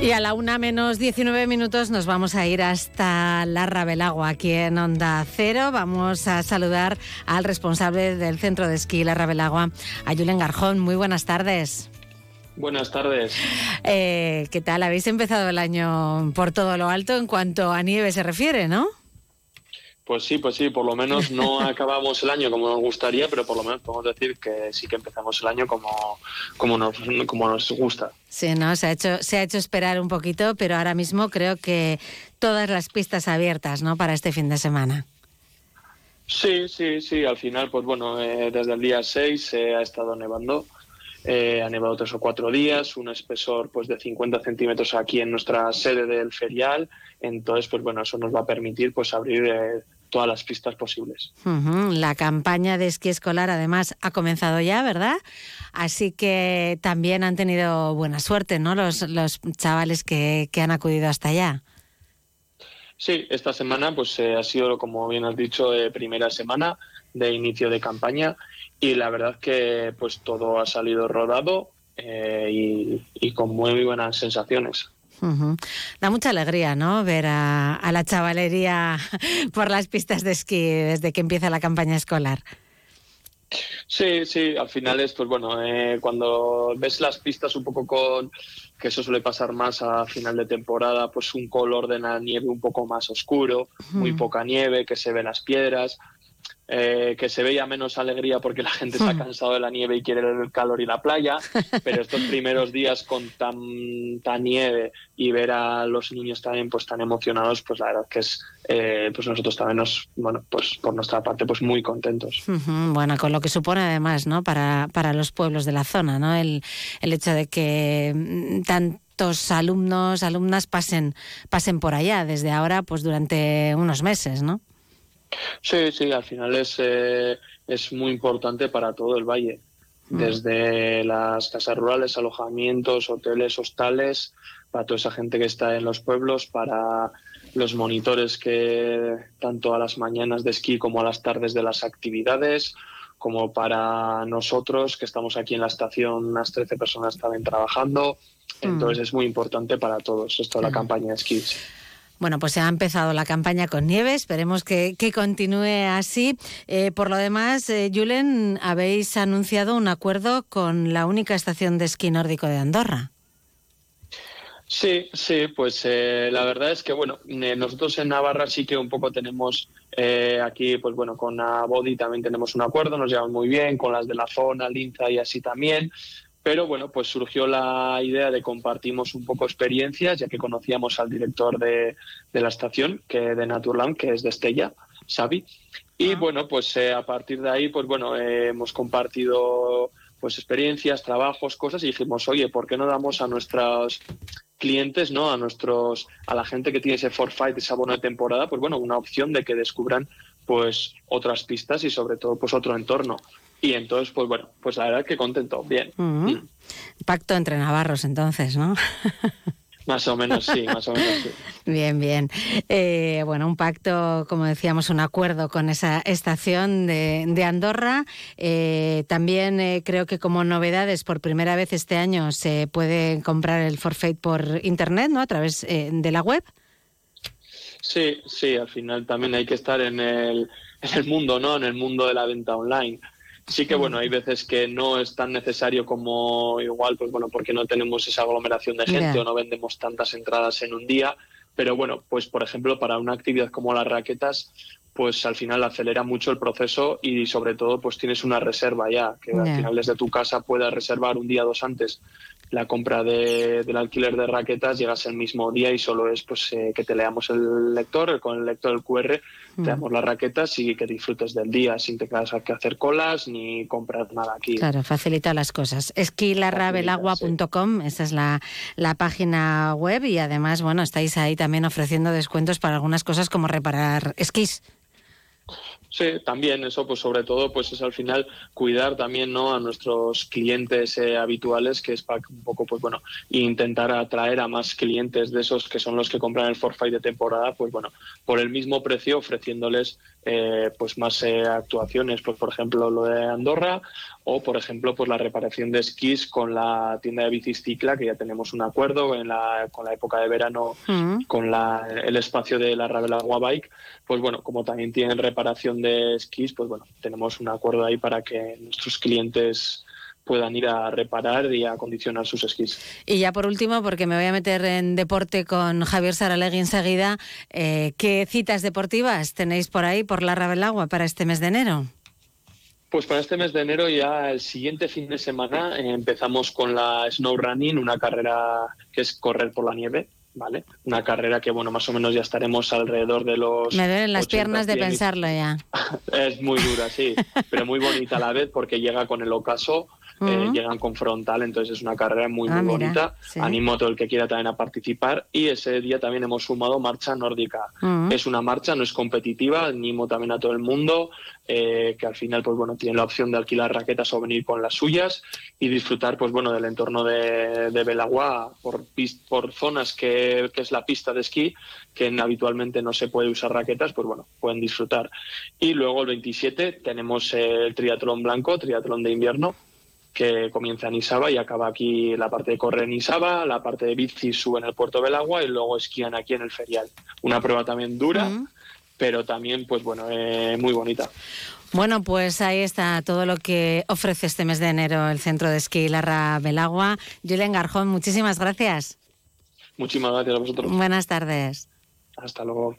Y a la una menos 19 minutos nos vamos a ir hasta la Rabelagua, aquí en Onda Cero. Vamos a saludar al responsable del centro de esquí La Rabelagua, a Julen Garjón. Muy buenas tardes. Buenas tardes. Eh, ¿Qué tal? Habéis empezado el año por todo lo alto en cuanto a nieve se refiere, ¿no? Pues sí, pues sí, por lo menos no acabamos el año como nos gustaría, pero por lo menos podemos decir que sí que empezamos el año como, como, nos, como nos gusta. Sí, no, se ha, hecho, se ha hecho esperar un poquito, pero ahora mismo creo que todas las pistas abiertas, ¿no? Para este fin de semana. Sí, sí, sí, al final, pues bueno, eh, desde el día 6 se ha estado nevando. Eh, ha nevado tres o cuatro días, un espesor pues de 50 centímetros aquí en nuestra sede del ferial. Entonces, pues bueno, eso nos va a permitir pues abrir eh, todas las pistas posibles. La campaña de esquí escolar además ha comenzado ya, ¿verdad? Así que también han tenido buena suerte, ¿no? Los, los chavales que, que han acudido hasta allá. Sí, esta semana pues eh, ha sido, como bien has dicho, eh, primera semana de inicio de campaña y la verdad que pues todo ha salido rodado eh, y, y con muy buenas sensaciones. Da mucha alegría, ¿no? Ver a, la chavalería por las pistas de esquí desde que empieza la campaña escolar. Sí, sí, al final es, pues bueno, eh, cuando ves las pistas un poco con, que eso suele pasar más a final de temporada, pues un color de la nieve un poco más oscuro, muy poca nieve, que se ven las piedras, eh, que se veía menos alegría porque la gente se ha hmm. cansado de la nieve y quiere el calor y la playa, pero estos primeros días con tanta nieve y ver a los niños también pues tan emocionados, pues la verdad que es, eh, pues nosotros también nos, bueno, pues por nuestra parte pues muy contentos. Bueno, con lo que supone además, ¿no? Para, para los pueblos de la zona, ¿no? El, el hecho de que mm, tantos alumnos, alumnas pasen, pasen por allá desde ahora, pues durante unos meses, ¿no? Sí, sí, al final es, eh, es muy importante para todo el valle, mm. desde las casas rurales, alojamientos, hoteles, hostales, para toda esa gente que está en los pueblos, para los monitores que tanto a las mañanas de esquí como a las tardes de las actividades, como para nosotros que estamos aquí en la estación, unas 13 personas también trabajando. Mm. Entonces es muy importante para todos esto, la campaña de esquí. Bueno, pues se ha empezado la campaña con nieve, esperemos que, continúe así. Eh, por lo demás, eh, Julen, habéis anunciado un acuerdo con la única estación de esquí nórdico de Andorra. Sí, sí, pues eh, la verdad es que bueno, nosotros en Navarra sí que un poco tenemos aquí, pues bueno, con Body también tenemos un acuerdo, nos llevamos muy bien, con las de la zona, Linza y así también. Pero bueno, pues surgió la idea de compartimos un poco experiencias, ya que conocíamos al director de, la estación, que de Naturland, que es de Estella, Xavi. Y ah. bueno, pues eh, a partir de ahí, pues bueno, eh, hemos compartido pues experiencias, trabajos, cosas y dijimos, oye, ¿por qué no damos a nuestros clientes, ¿no? A nuestros, a la gente que tiene ese forfait, esa buena temporada, pues bueno, una opción de que descubran pues otras pistas y sobre todo pues otro entorno. Y entonces, pues bueno, pues la verdad que contento, bien. Mm. Pacto entre navarros entonces, ¿no? Más o menos, sí, más o menos, sí. Bien, bien. Eh, bueno, un pacto, como decíamos, un acuerdo con esa estación de, Andorra. Eh, también eh, creo que como novedades, por primera vez este año se puede comprar el forfait por internet, ¿no? A través de la web. Sí, sí, al final también hay que estar en el, en el mundo, ¿no? En el mundo de la venta online. Sí que bueno, hay veces que no es tan necesario como igual, pues bueno, porque no tenemos esa aglomeración de gente o no vendemos tantas entradas en un día, pero bueno, pues por ejemplo, para una actividad como las raquetas, pues al final acelera mucho el proceso y sobre todo pues tienes una reserva ya, que al final desde tu casa puedas reservar un día o dos antes la compra de, del alquiler de raquetas, llegas el mismo día y solo es pues eh, que te leamos el lector, con el lector del QR, te mm. damos las raquetas y que disfrutes del día sin tener que hacer colas ni comprar nada aquí. Claro, facilita las cosas. Esquilarrabelagua.com, esa es la, la página web y además, bueno, estáis ahí también ofreciendo descuentos para algunas cosas como reparar esquís. Sí, también eso, pues sobre todo, pues es al final cuidar también, ¿no? A nuestros clientes eh, habituales, que es para un poco, pues bueno, intentar atraer a más clientes de esos que son los que compran el forfait de temporada, pues bueno, por el mismo precio, ofreciéndoles eh, pues más eh, actuaciones, pues por ejemplo lo de Andorra o por ejemplo pues la reparación de esquís con la tienda de bicis Cicla que ya tenemos un acuerdo en la, con la época de verano mm. con la, el espacio de la Agua Bike pues bueno como también tienen reparación de esquís pues bueno tenemos un acuerdo ahí para que nuestros clientes puedan ir a reparar y a acondicionar sus esquís. Y ya por último, porque me voy a meter en deporte con Javier Saralegui enseguida, eh, ¿qué citas deportivas tenéis por ahí, por la Rabelagua, para este mes de enero? Pues para este mes de enero ya el siguiente fin de semana eh, empezamos con la Snow Running, una carrera que es correr por la nieve. ¿Vale? Una carrera que, bueno, más o menos ya estaremos alrededor de los... Me duelen las piernas de pensarlo ya. es muy dura, sí, pero muy bonita a la vez porque llega con el ocaso eh, llegan con frontal, entonces es una carrera muy, muy ah, bonita. Animo a todo el que quiera también a participar y ese día también hemos sumado marcha nórdica. Es una marcha, no es competitiva, animo también a todo el mundo eh, que al final pues bueno tiene la opción de alquilar raquetas o venir con las suyas y disfrutar pues bueno del entorno de, de Belagua por, por zonas que, que, es la pista de esquí que habitualmente no se puede usar raquetas pues bueno pueden disfrutar y luego el 27 tenemos el triatlón blanco triatlón de invierno que comienza en Isaba y acaba aquí la parte de correr en Isaba, la parte de bici sube en el puerto del agua y luego esquían aquí en el ferial. Una prueba también dura, pero también, pues bueno, eh, muy bonita. Bueno, pues ahí está todo lo que ofrece este mes de enero el Centro de Esquí Larra Belagua. Julián Garjón, muchísimas gracias. Muchísimas gracias a vosotros. Buenas tardes. Hasta luego.